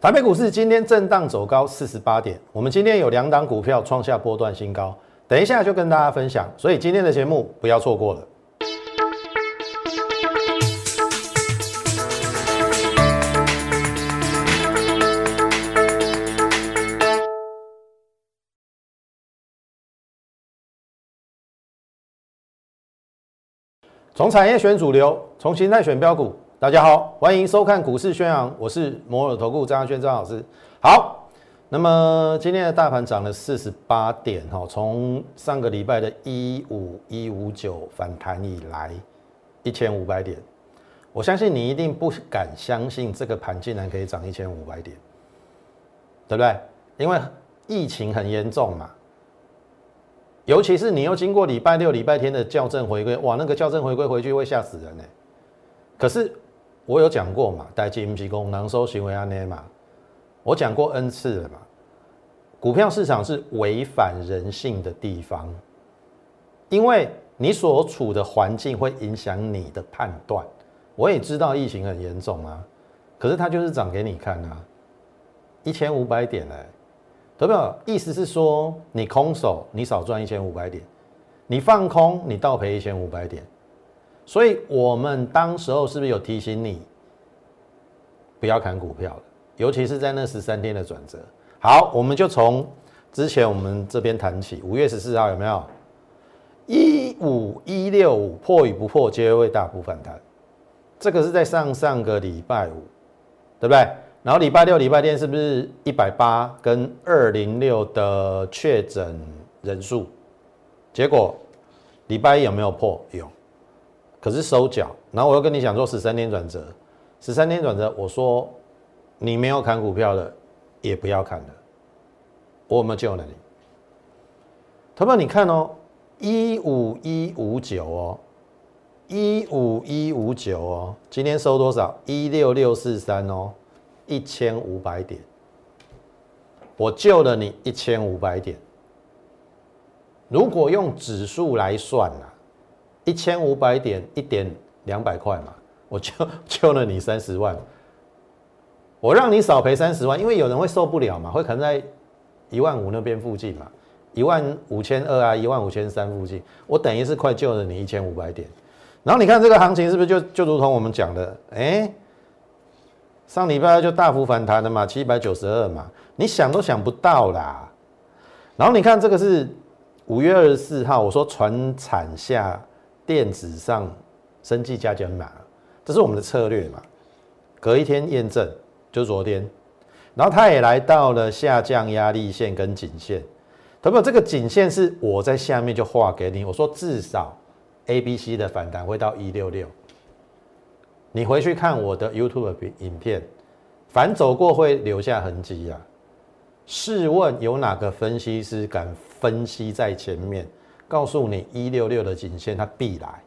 台北股市今天震荡走高四十八点，我们今天有两档股票创下波段新高，等一下就跟大家分享，所以今天的节目不要错过了。从产业选主流，从形态选标股。大家好，欢迎收看股市宣扬，我是摩尔投顾张轩张老师。好，那么今天的大盘涨了四十八点，哈，从上个礼拜的一五一五九反弹以来，一千五百点，我相信你一定不敢相信这个盘竟然可以涨一千五百点，对不对？因为疫情很严重嘛，尤其是你又经过礼拜六、礼拜天的校正回归，哇，那个校正回归回去会吓死人呢。可是。我有讲过嘛，代金不功能收行为安内嘛，我讲过 N 次了嘛。股票市场是违反人性的地方，因为你所处的环境会影响你的判断。我也知道疫情很严重啊，可是它就是涨给你看啊，一千五百点哎，懂不懂？意思是说，你空手你少赚一千五百点，你放空你倒赔一千五百点。所以，我们当时候是不是有提醒你不要砍股票了？尤其是在那十三天的转折。好，我们就从之前我们这边谈起。五月十四号有没有一五一六五破与不破皆会大幅反弹？这个是在上上个礼拜五，对不对？然后礼拜六、礼拜天是不是一百八跟二零六的确诊人数？结果礼拜一有没有破？有。可是收脚，然后我又跟你讲做十三天转折，十三天转折，我说你没有砍股票的，也不要砍了，我有没有救了你？投票你看哦，一五一五九哦，一五一五九哦，今天收多少？一六六四三哦，一千五百点，我救了你一千五百点。如果用指数来算啊。一千五百点一点两百块嘛，我就救了你三十万，我让你少赔三十万，因为有人会受不了嘛，会可能在一万五那边附近嘛，一万五千二啊，一万五千三附近，我等于是快救了你一千五百点。然后你看这个行情是不是就就如同我们讲的，哎，上礼拜就大幅反弹了嘛，七百九十二嘛，你想都想不到啦。然后你看这个是五月二十四号，我说船产下。电子上升绩加减码，这是我们的策略嘛？隔一天验证，就昨天，然后它也来到了下降压力线跟颈线，不不，这个颈线是我在下面就画给你，我说至少 A、B、C 的反弹会到一六六，你回去看我的 YouTube 影片，反走过会留下痕迹啊。试问有哪个分析师敢分析在前面？告诉你，一六六的颈线它必来。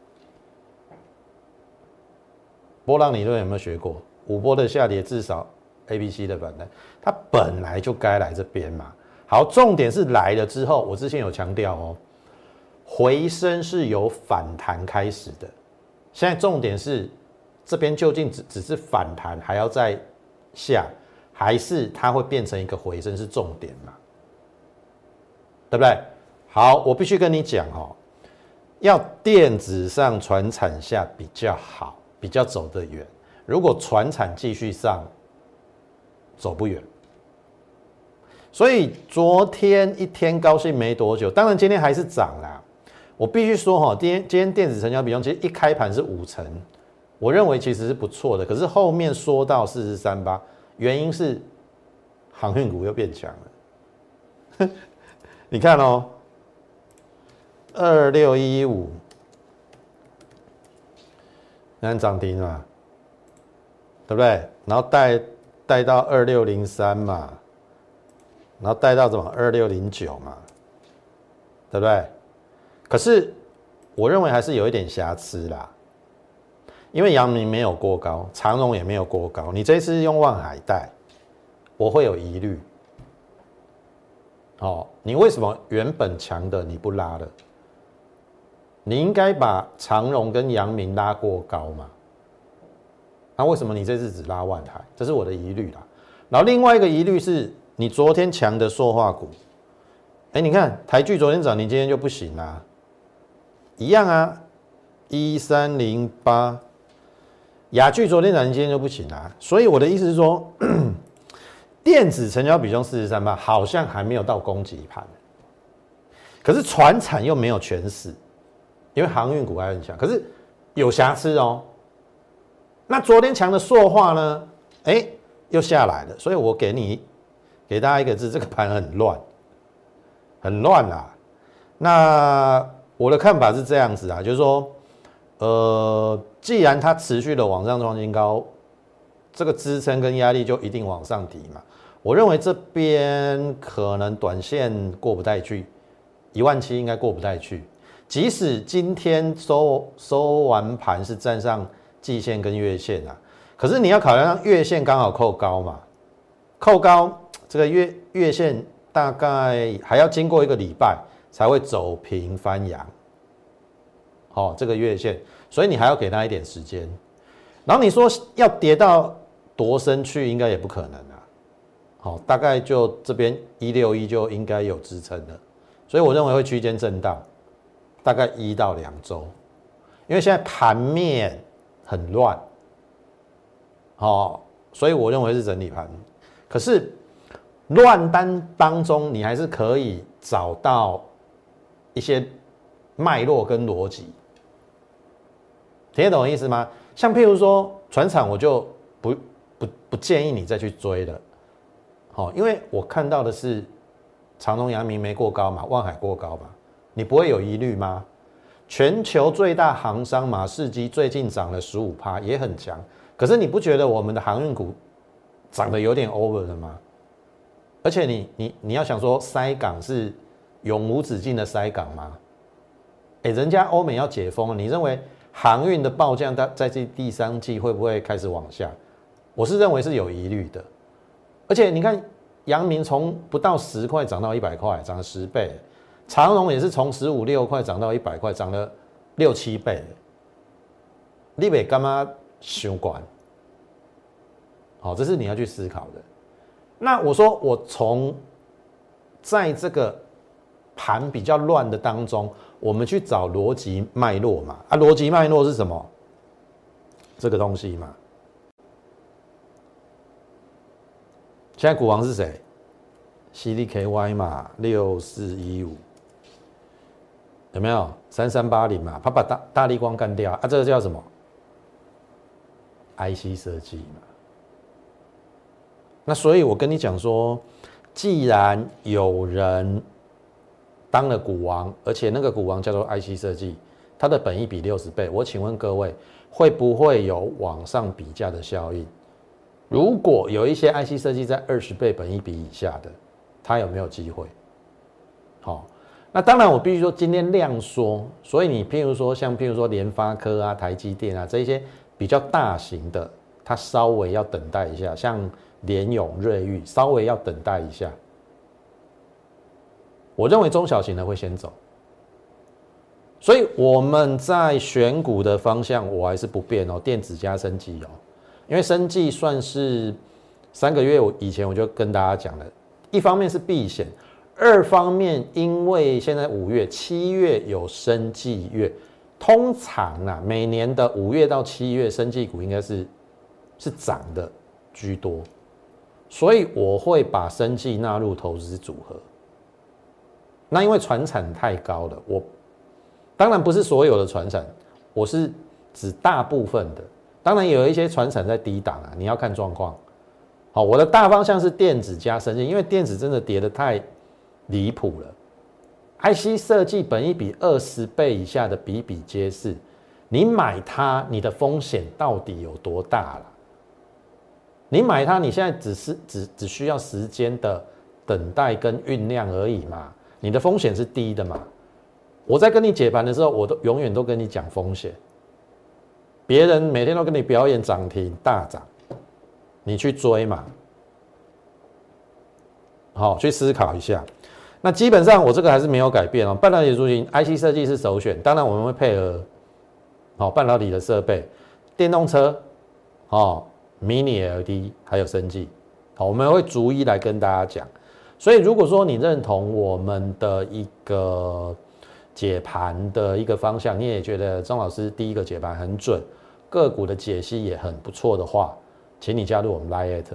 波浪理论有没有学过？五波的下跌至少 A、B、C 的反弹，它本来就该来这边嘛。好，重点是来了之后，我之前有强调哦，回升是由反弹开始的。现在重点是这边究竟只只是反弹，还要再下，还是它会变成一个回升是重点嘛？对不对？好，我必须跟你讲哦，要电子上传产下比较好，比较走得远。如果传产继续上，走不远。所以昨天一天高兴没多久，当然今天还是涨啦。我必须说哈，今天今天电子成交比重其实一开盘是五成，我认为其实是不错的。可是后面说到四十三八，原因是航运股又变强了。你看哦。二六一五，看涨停嘛，对不对？然后带带到二六零三嘛，然后带到什么二六零九嘛，对不对？可是我认为还是有一点瑕疵啦，因为阳明没有过高，长荣也没有过高，你这次用望海带，我会有疑虑。哦，你为什么原本强的你不拉了？你应该把长荣跟阳明拉过高嘛？那为什么你这次只拉万台？这是我的疑虑啦。然后另外一个疑虑是你昨天强的塑化股，哎，你看台剧昨天涨，你今天就不行啦，一样啊，一三零八，雅剧昨天涨，你今天就不行啦。所以我的意思是说，电子成交比重四十三八，好像还没有到攻击盘，可是船产又没有全死，因为航运股还很强，可是有瑕疵哦。那昨天强的塑化呢？哎，又下来了，所以我给你给大家一个字，这个盘很乱，很乱啊。那我的看法是这样子啊，就是说，呃，既然它持续的往上创新高，这个支撑跟压力就一定往上提嘛。我认为这边可能短线过不太去，一万七应该过不太去。即使今天收收完盘是站上。季线跟月线啊，可是你要考量月线刚好扣高嘛，扣高这个月月线大概还要经过一个礼拜才会走平翻阳，好，这个月线，所以你还要给他一点时间。然后你说要跌到多深去，应该也不可能啊，好，大概就这边一六一就应该有支撑了，所以我认为会区间震荡，大概一到两周，因为现在盘面。很乱，哦，所以我认为是整理盘。可是乱单当中，你还是可以找到一些脉络跟逻辑，听得懂我意思吗？像譬如说船厂，我就不不不建议你再去追了，好，因为我看到的是长隆、阳明没过高嘛，万海过高嘛，你不会有疑虑吗？全球最大航商马士基最近涨了十五趴，也很强。可是你不觉得我们的航运股涨得有点 over 了吗？而且你你你要想说塞港是永无止境的塞港吗？哎，人家欧美要解封，你认为航运的报价在在这第三季会不会开始往下？我是认为是有疑虑的。而且你看，阳明从不到十块涨到一百块，涨了十倍。长荣也是从十五六块涨到一百块，涨了六七倍。你北干嘛想管？好，这是你要去思考的。那我说，我从在这个盘比较乱的当中，我们去找逻辑脉络嘛？啊，逻辑脉络是什么？这个东西嘛。现在股王是谁？CDKY 嘛，六四一五。有没有三三八零嘛？他把大大力光干掉啊！这个叫什么？IC 设计嘛。那所以我跟你讲说，既然有人当了股王，而且那个股王叫做 IC 设计，它的本益比六十倍，我请问各位，会不会有往上比价的效应？如果有一些 IC 设计在二十倍本益比以下的，它有没有机会？那当然，我必须说今天量缩，所以你譬如说像譬如说联发科啊、台积电啊这一些比较大型的，它稍微要等待一下，像联永、瑞昱稍微要等待一下。我认为中小型的会先走，所以我们在选股的方向我还是不变哦，电子加升级哦，因为升级算是三个月我以前我就跟大家讲了，一方面是避险。二方面，因为现在五月、七月有生计月，通常啊，每年的五月到七月，生计股应该是是涨的居多，所以我会把生计纳入投资组合。那因为船产太高了，我当然不是所有的船产，我是指大部分的，当然有一些船产在低档啊，你要看状况。好，我的大方向是电子加生计，因为电子真的跌得太。离谱了！IC 设计本一比二十倍以下的比比皆是，你买它，你的风险到底有多大了？你买它，你现在只是只只需要时间的等待跟酝酿而已嘛？你的风险是低的嘛？我在跟你解盘的时候，我都永远都跟你讲风险。别人每天都跟你表演涨停大涨，你去追嘛？好，去思考一下。那基本上我这个还是没有改变哦。半导体族群 IC 设计是首选，当然我们会配合好半导体的设备，电动车哦，Mini LED 还有升级，好，我们会逐一来跟大家讲。所以如果说你认同我们的一个解盘的一个方向，你也觉得张老师第一个解盘很准，个股的解析也很不错的话，请你加入我们 Lite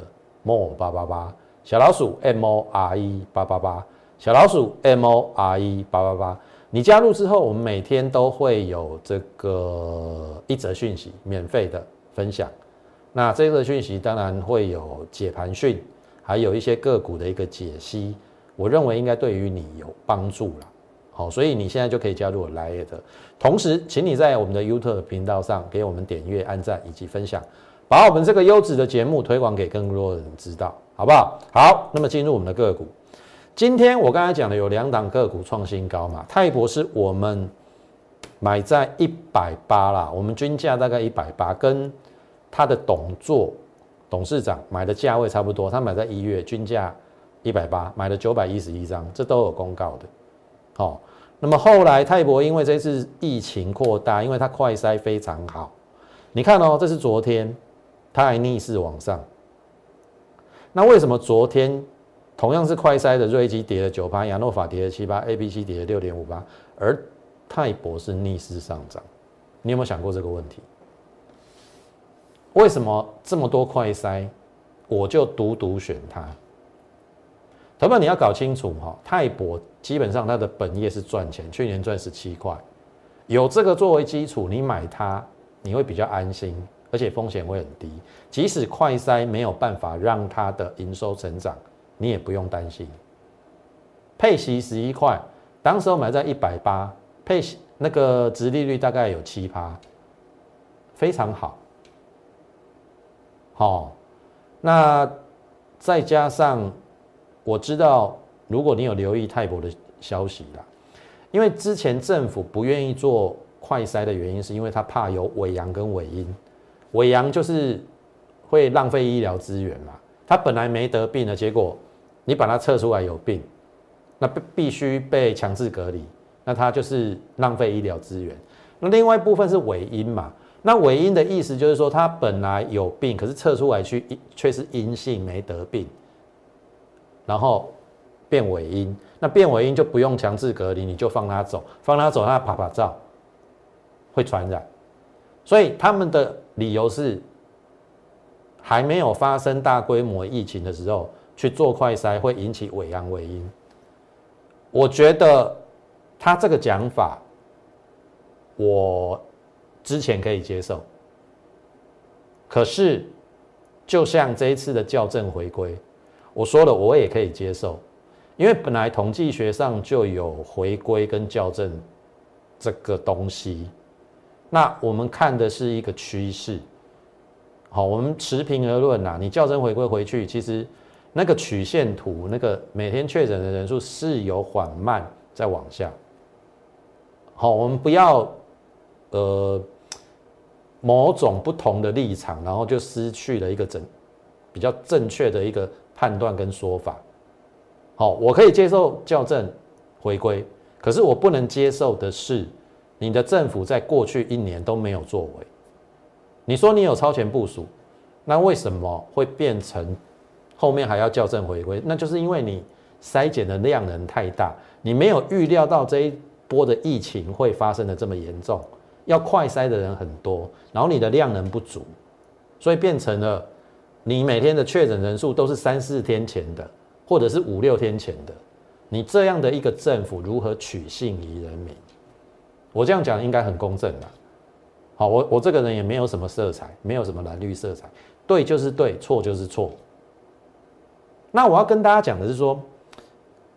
More 八八八小老鼠 M O R E 八八八小老鼠 M O R E 八八八。你加入之后，我们每天都会有这个一则讯息免费的分享。那这个讯息当然会有解盘讯，还有一些个股的一个解析。我认为应该对于你有帮助了。好，所以你现在就可以加入我来的。同时，请你在我们的 YouTube 频道上给我们点阅、按赞以及分享，把我们这个优质的节目推广给更多的人知道，好不好？好，那么进入我们的个股。今天我刚才讲的有两档个股创新高嘛？泰博是我们买在一百八啦，我们均价大概一百八，跟他的董座董事长买的价位差不多。他买在一月均价一百八，买了九百一十一张，这都有公告的。好，那么后来泰博因为这次疫情扩大，因为它快筛非常好，你看哦，这是昨天它还逆势往上。那为什么昨天？同样是快筛的瑞基跌了九八，亚诺法跌了七八，A B C 跌了六点五八，而泰博是逆势上涨。你有没有想过这个问题？为什么这么多快筛，我就独独选它？同学你要搞清楚哈，泰博基本上它的本业是赚钱，去年赚十七块，有这个作为基础，你买它你会比较安心，而且风险会很低。即使快筛没有办法让它的营收成长。你也不用担心，配息十一块，当时候买在一百八，配息那个值利率大概有七趴，非常好。好，那再加上我知道，如果你有留意泰博的消息啦，因为之前政府不愿意做快筛的原因，是因为他怕有伪阳跟伪阴，伪阳就是会浪费医疗资源嘛，他本来没得病的结果。你把它测出来有病，那必必须被强制隔离，那它就是浪费医疗资源。那另外一部分是伪阴嘛？那伪阴的意思就是说，他本来有病，可是测出来去却是阴性，没得病，然后变伪阴。那变伪阴就不用强制隔离，你就放他走，放他走，他拍拍照会传染。所以他们的理由是，还没有发生大规模疫情的时候。去做快筛会引起伪阳伪阴，我觉得他这个讲法，我之前可以接受。可是，就像这一次的校正回归，我说了，我也可以接受，因为本来统计学上就有回归跟校正这个东西，那我们看的是一个趋势。好，我们持平而论呐，你校正回归回去，其实。那个曲线图，那个每天确诊的人数是有缓慢在往下。好，我们不要呃某种不同的立场，然后就失去了一个正比较正确的一个判断跟说法。好，我可以接受校正回归，可是我不能接受的是你的政府在过去一年都没有作为。你说你有超前部署，那为什么会变成？后面还要校正回归，那就是因为你筛检的量能太大，你没有预料到这一波的疫情会发生的这么严重，要快筛的人很多，然后你的量能不足，所以变成了你每天的确诊人数都是三四天前的，或者是五六天前的，你这样的一个政府如何取信于人民？我这样讲应该很公正的。好，我我这个人也没有什么色彩，没有什么蓝绿色彩，对就是对，错就是错。那我要跟大家讲的是说，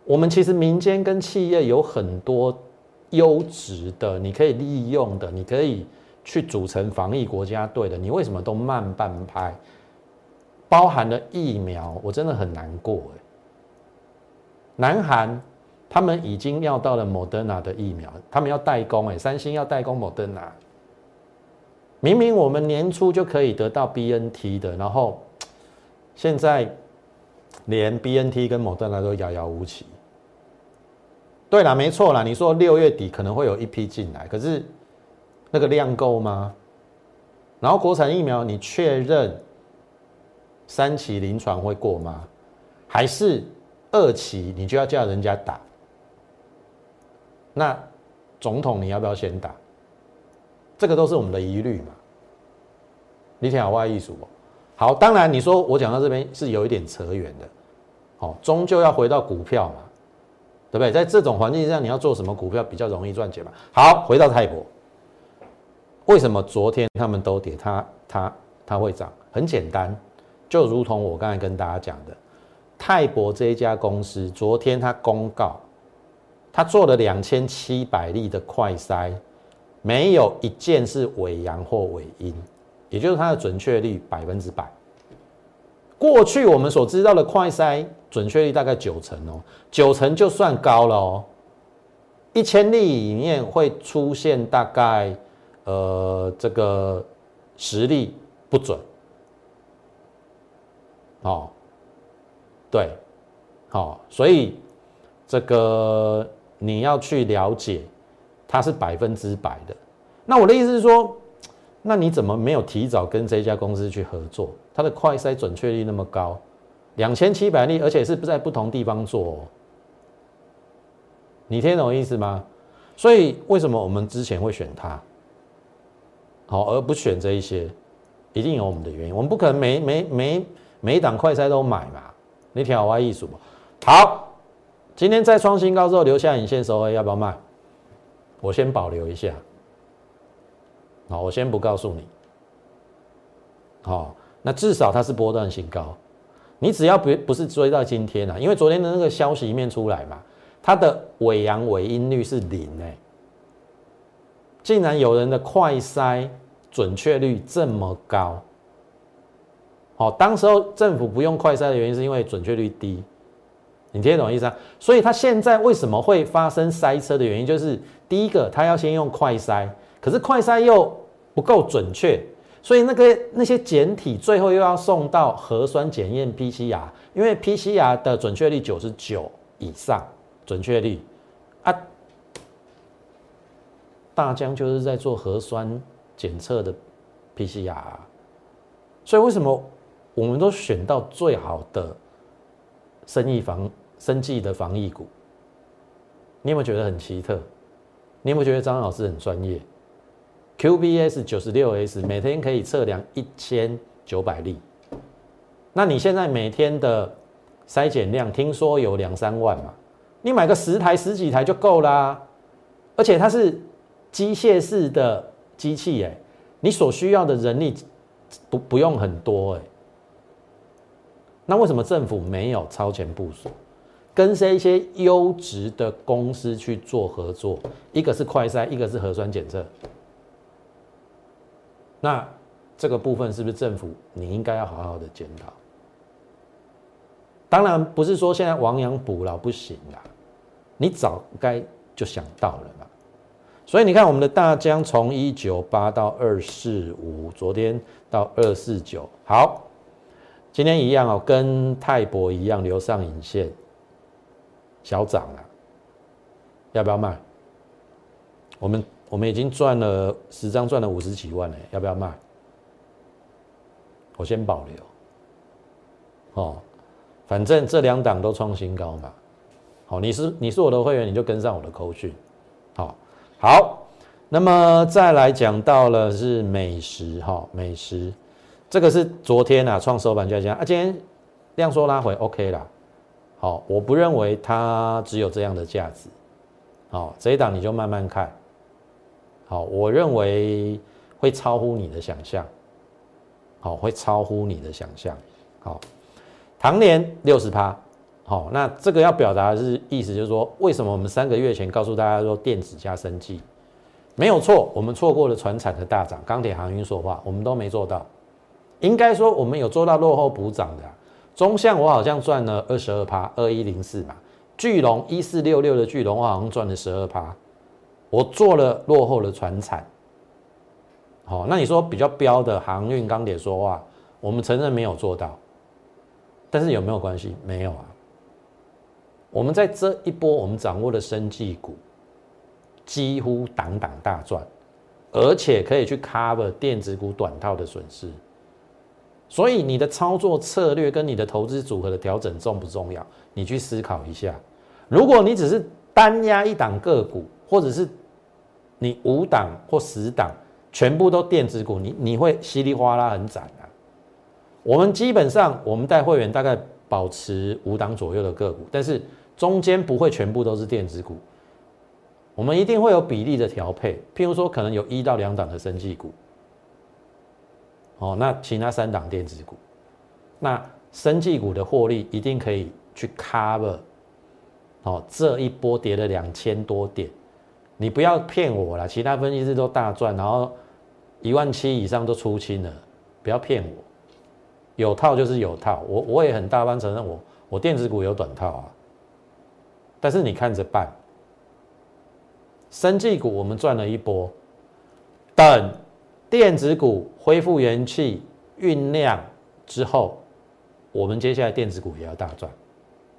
我们其实民间跟企业有很多优质的，你可以利用的，你可以去组成防疫国家队的，你为什么都慢半拍？包含了疫苗，我真的很难过哎。南韩他们已经要到了 Moderna 的疫苗，他们要代工哎，三星要代工 Moderna。明明我们年初就可以得到 BNT 的，然后现在。连 B N T 跟某德纳都遥遥无期。对了，没错啦，你说六月底可能会有一批进来，可是那个量够吗？然后国产疫苗，你确认三期临床会过吗？还是二期你就要叫人家打？那总统你要不要先打？这个都是我们的疑虑嘛。你听好外艺术哦。好，当然你说我讲到这边是有一点扯远的，好，终究要回到股票嘛，对不对？在这种环境下，你要做什么股票比较容易赚钱嘛？好，回到泰博，为什么昨天他们都跌，它它它会涨？很简单，就如同我刚才跟大家讲的，泰博这一家公司，昨天它公告，它做了两千七百例的快筛，没有一件是伪阳或伪阴。也就是它的准确率百分之百。过去我们所知道的快筛准确率大概九成哦，九成就算高了哦。一千例里面会出现大概呃这个十例不准。哦，对，好，所以这个你要去了解，它是百分之百的。那我的意思是说。那你怎么没有提早跟这家公司去合作？它的快筛准确率那么高，两千七百例，而且是不在不同地方做。你听懂意思吗？所以为什么我们之前会选它，好而不选这一些，一定有我们的原因。我们不可能每每每每一档快筛都买嘛。你听好我艺术嘛。好，今天再创新高之后留下影线收 A，要不要卖？我先保留一下。好，我先不告诉你。好，那至少它是波段性高，你只要不不是追到今天啊，因为昨天的那个消息面出来嘛，它的尾阳尾音率是零哎，竟然有人的快筛准确率这么高。好，当时候政府不用快筛的原因是因为准确率低，你听得懂意思啊？所以它现在为什么会发生塞车的原因，就是第一个，它要先用快筛，可是快筛又不够准确，所以那个那些简体最后又要送到核酸检验 PCR，因为 PCR 的准确率九十九以上，准确率啊，大疆就是在做核酸检测的 PCR，所以为什么我们都选到最好的生意防生计的防疫股？你有没有觉得很奇特？你有没有觉得张老师很专业？QBS 九十六 S 每天可以测量一千九百例，那你现在每天的筛检量听说有两三万嘛？你买个十台十几台就够啦，而且它是机械式的机器哎，你所需要的人力不不用很多哎，那为什么政府没有超前部署，跟这一些优质的公司去做合作？一个是快筛，一个是核酸检测。那这个部分是不是政府你应该要好好的检讨？当然不是说现在亡羊补牢不行啊，你早该就想到了嘛。所以你看我们的大疆从一九八到二四五，昨天到二四九，好，今天一样哦，跟泰博一样留上影线，小涨了，要不要卖？我们。我们已经赚了十张，赚了五十几万嘞，要不要卖？我先保留。哦，反正这两档都创新高嘛。好，你是你是我的会员，你就跟上我的口讯。好，好，那么再来讲到了是美食哈，美食这个是昨天啊创收盘价讲啊，今天量缩拉回 OK 啦。好，我不认为它只有这样的价值。好，这一档你就慢慢看。好，我认为会超乎你的想象，好，会超乎你的想象。好，唐年六十趴，好，那这个要表达的是意思就是说，为什么我们三个月前告诉大家说电子加生技没有错，我们错过了船产的大涨，钢铁航运说话，我们都没做到。应该说我们有做到落后补涨的，中向我好像赚了二十二趴，二一零四嘛，巨龙一四六六的巨龙我好像赚了十二趴。我做了落后的船产，好，那你说比较标的航运、钢铁说话，我们承认没有做到，但是有没有关系？没有啊。我们在这一波，我们掌握的生技股几乎档档大赚，而且可以去 cover 电子股短套的损失，所以你的操作策略跟你的投资组合的调整重不重要？你去思考一下。如果你只是单压一档个股，或者是你五档或十档全部都电子股，你你会稀里哗啦很惨啊。我们基本上我们带会员大概保持五档左右的个股，但是中间不会全部都是电子股，我们一定会有比例的调配。譬如说，可能有一到两档的生技股。哦，那其他三档电子股，那生技股的获利一定可以去 cover，哦，这一波跌了两千多点，你不要骗我了，其他分析师都大赚，然后一万七以上都出清了，不要骗我，有套就是有套，我我也很大方承认我我电子股有短套啊，但是你看着办，生技股我们赚了一波，等。电子股恢复元气酝酿之后，我们接下来电子股也要大赚，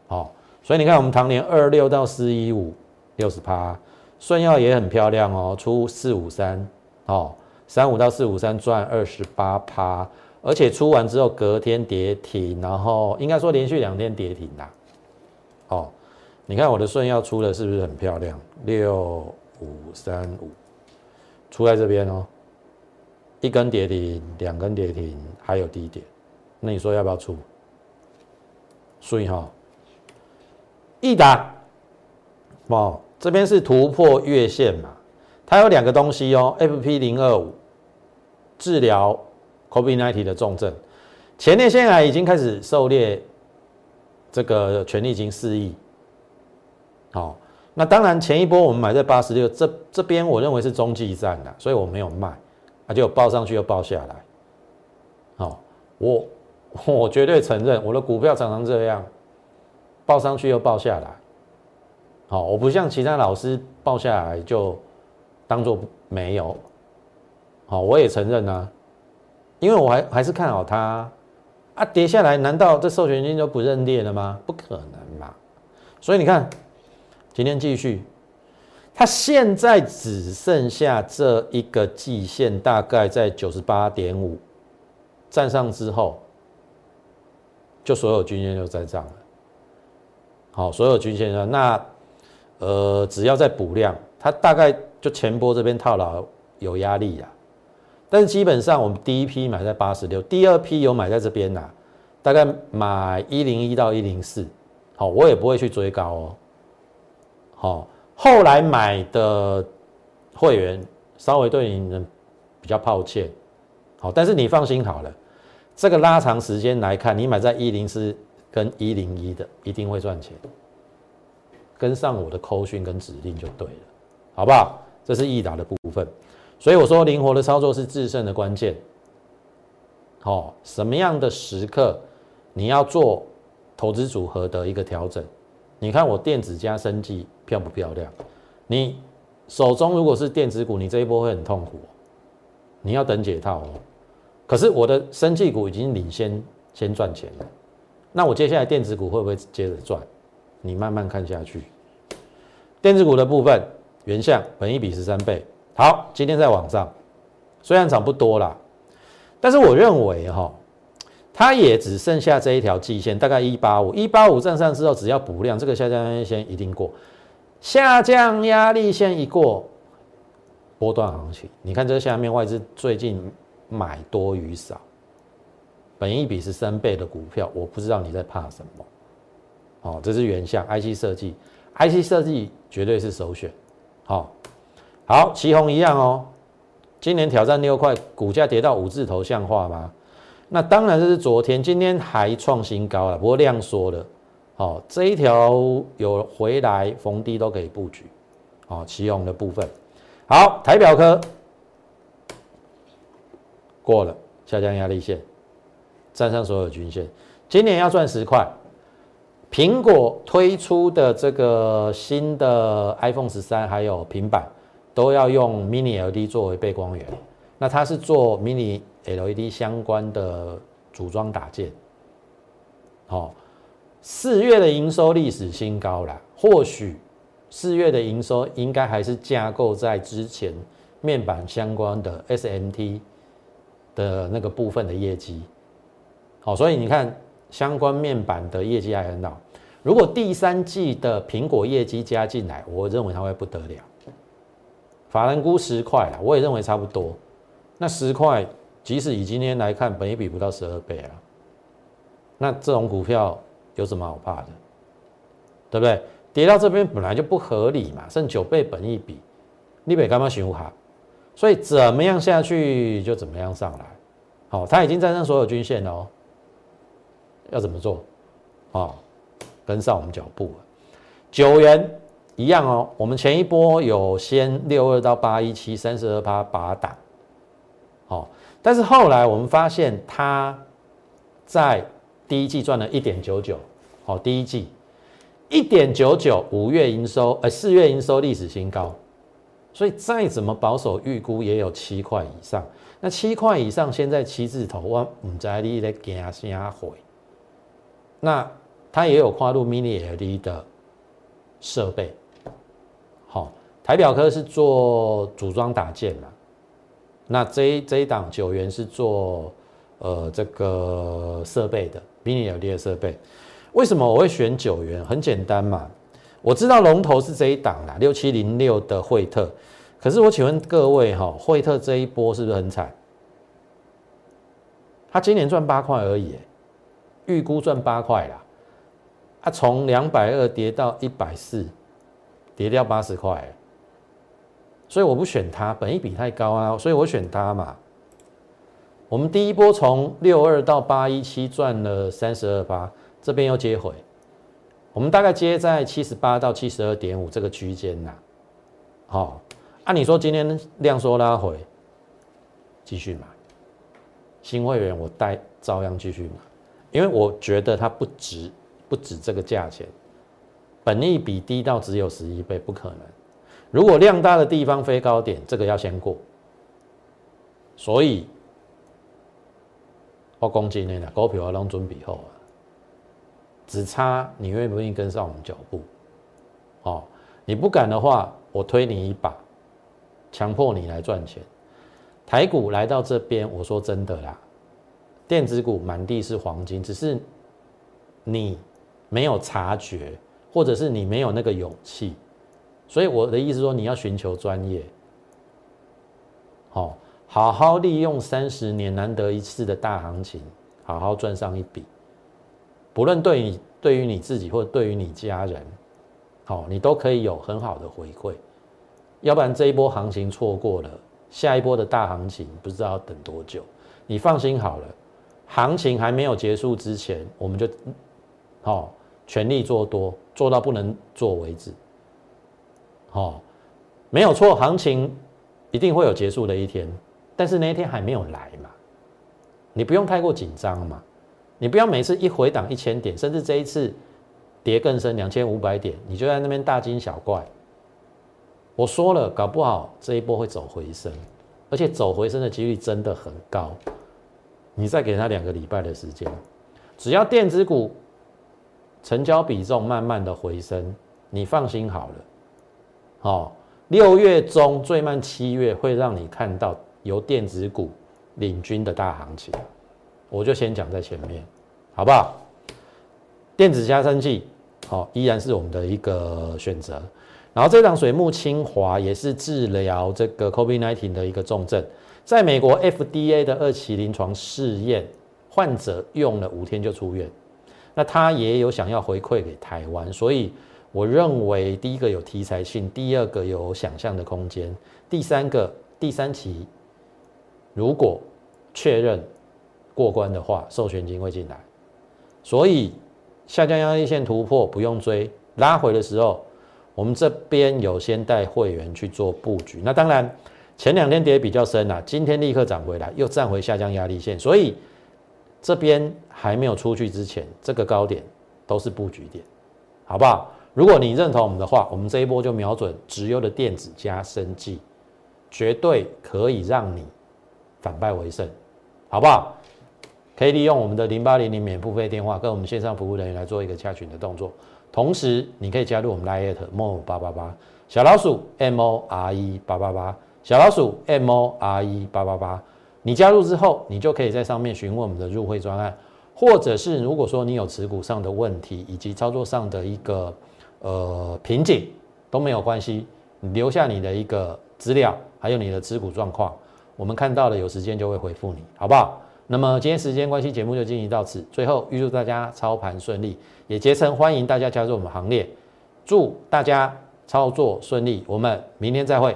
哦，所以你看我们唐年二六到四一五六十趴，顺耀也很漂亮哦，出四五三，哦，三五到四五三赚二十八趴，而且出完之后隔天跌停，然后应该说连续两天跌停啦，哦，你看我的顺耀出的是不是很漂亮？六五三五，出在这边哦。一根跌停，两根跌停，还有低点，那你说要不要出？所以哈，易达，哦，这边是突破月线嘛？它有两个东西哦，FP 零二五治疗 COVID-19 的重症，前列腺癌已经开始狩猎，这个权利金四亿。好，那当然前一波我们买在八十六，这这边我认为是中继站的，所以我没有卖。啊，就报上去又报下来，好，我我绝对承认我的股票常常这样，报上去又报下来，好，我不像其他老师报下来就当做没有，好，我也承认啊，因为我还还是看好它，啊，跌下来难道这授权金就不认列了吗？不可能嘛，所以你看，今天继续。它现在只剩下这一个季线，大概在九十八点五，站上之后，就所有均线就在涨了。好，所有均线呢，那呃，只要在补量，它大概就前波这边套牢有压力呀。但是基本上我们第一批买在八十六，第二批有买在这边呐，大概买一零一到一零四。好，我也不会去追高哦。好。后来买的会员稍微对你比较抱歉，好，但是你放心好了，这个拉长时间来看，你买在一零四跟一零一的一定会赚钱，跟上我的扣讯跟指令就对了，好不好？这是易达的部分，所以我说灵活的操作是制胜的关键。好，什么样的时刻你要做投资组合的一个调整？你看我电子加生技。漂不漂亮？你手中如果是电子股，你这一波会很痛苦，你要等解套哦。可是我的生技股已经领先先赚钱了，那我接下来电子股会不会接着赚？你慢慢看下去。电子股的部分，原相本一比十三倍，好，今天在网上虽然涨不多啦，但是我认为哈。它也只剩下这一条季线，大概一八五，一八五站上之后，只要补量，这个下降压力线一定过。下降压力线一过，波段行情，你看这下面外资最近买多与少，本一比十三倍的股票，我不知道你在怕什么。哦，这是原相 IC 设计，IC 设计绝对是首选。好，好，旗宏一样哦，今年挑战六块，股价跌到五字头，像话吗？那当然这是昨天，今天还创新高了，不过量缩了。好，这一条有回来逢低都可以布局。好，奇宏的部分，好，台表科过了下降压力线，站上所有均线，今年要赚十块。苹果推出的这个新的 iPhone 十三还有平板都要用 Mini LED 作为背光源，那它是做 Mini。LED 相关的组装打件，好，四月的营收历史新高了。或许四月的营收应该还是架构在之前面板相关的 SMT 的那个部分的业绩，好，所以你看相关面板的业绩还很好。如果第三季的苹果业绩加进来，我认为它会不得了。法兰估十块啦，我也认为差不多。那十块，即使以今天来看，本一比不到十二倍啊。那这种股票有什么好怕的？对不对？跌到这边本来就不合理嘛，剩九倍本一比，你别干嘛想哈？所以怎么样下去就怎么样上来。好，它已经站上所有均线了哦。要怎么做？啊，跟上我们脚步。九元一样哦。我们前一波有先六二到八一七三十二趴把打，好，但是后来我们发现它在第一季赚了一点九九，好，第一季一点九九，五月营收呃四月营收历史新高，所以再怎么保守预估也有七块以上。那七块以上，现在七字头，我唔知你在惊啥会。那它也有跨入 Mini LED 的设备，好，台表科是做组装打件的，那这这一档九元是做呃这个设备的 Mini LED 的设备，为什么我会选九元？很简单嘛，我知道龙头是这一档啦，六七零六的惠特，可是我请问各位哈，惠特这一波是不是很惨？他今年赚八块而已。预估赚八块啦，啊，从两百二跌到一百四，跌掉八十块，所以我不选它，本益比太高啊，所以我选它嘛。我们第一波从六二到八一七赚了三十二八，这边又接回，我们大概接在七十八到七十二点五这个区间呐。好，按你说今天量缩拉回，继续买，新会员我带照样继续买。因为我觉得它不值，不止这个价钱，本益比低到只有十一倍，不可能。如果量大的地方飞高点，这个要先过。所以，我公斤的股票要让准备后啊，只差你愿不愿意跟上我们脚步。哦，你不敢的话，我推你一把，强迫你来赚钱。台股来到这边，我说真的啦。电子股满地是黄金，只是你没有察觉，或者是你没有那个勇气。所以我的意思说，你要寻求专业，好，好好利用三十年难得一次的大行情，好好赚上一笔。不论对你、对于你自己，或者对于你家人，好，你都可以有很好的回馈。要不然这一波行情错过了，下一波的大行情不知道等多久。你放心好了。行情还没有结束之前，我们就好全力做多，做到不能做为止。好，没有错，行情一定会有结束的一天，但是那一天还没有来嘛，你不用太过紧张嘛，你不要每次一回档一千点，甚至这一次跌更深两千五百点，你就在那边大惊小怪。我说了，搞不好这一波会走回升，而且走回升的几率真的很高。你再给他两个礼拜的时间，只要电子股成交比重慢慢的回升，你放心好了。哦，六月中最慢七月会让你看到由电子股领军的大行情，我就先讲在前面，好不好？电子加生器，好，依然是我们的一个选择。然后这档水木清华也是治疗这个 COVID-19 的一个重症。在美国 FDA 的二期临床试验，患者用了五天就出院。那他也有想要回馈给台湾，所以我认为第一个有题材性，第二个有想象的空间，第三个第三期如果确认过关的话，授权金会进来。所以下降压力线突破不用追，拉回的时候，我们这边有先带会员去做布局。那当然。前两天跌比较深啊，今天立刻涨回来，又站回下降压力线，所以这边还没有出去之前，这个高点都是布局点，好不好？如果你认同我们的话，我们这一波就瞄准直优的电子加生技，绝对可以让你反败为胜，好不好？可以利用我们的零八零零免付费电话跟我们线上服务人员来做一个加群的动作，同时你可以加入我们 Line more 八八八小老鼠 M O R E 八八八。小老鼠 M O R E 八八八，你加入之后，你就可以在上面询问我们的入会专案，或者是如果说你有持股上的问题，以及操作上的一个呃瓶颈都没有关系，留下你的一个资料，还有你的持股状况，我们看到了有时间就会回复你，好不好？那么今天时间关系，节目就进行到此。最后预祝大家操盘顺利，也竭诚欢迎大家加入我们行列，祝大家操作顺利。我们明天再会。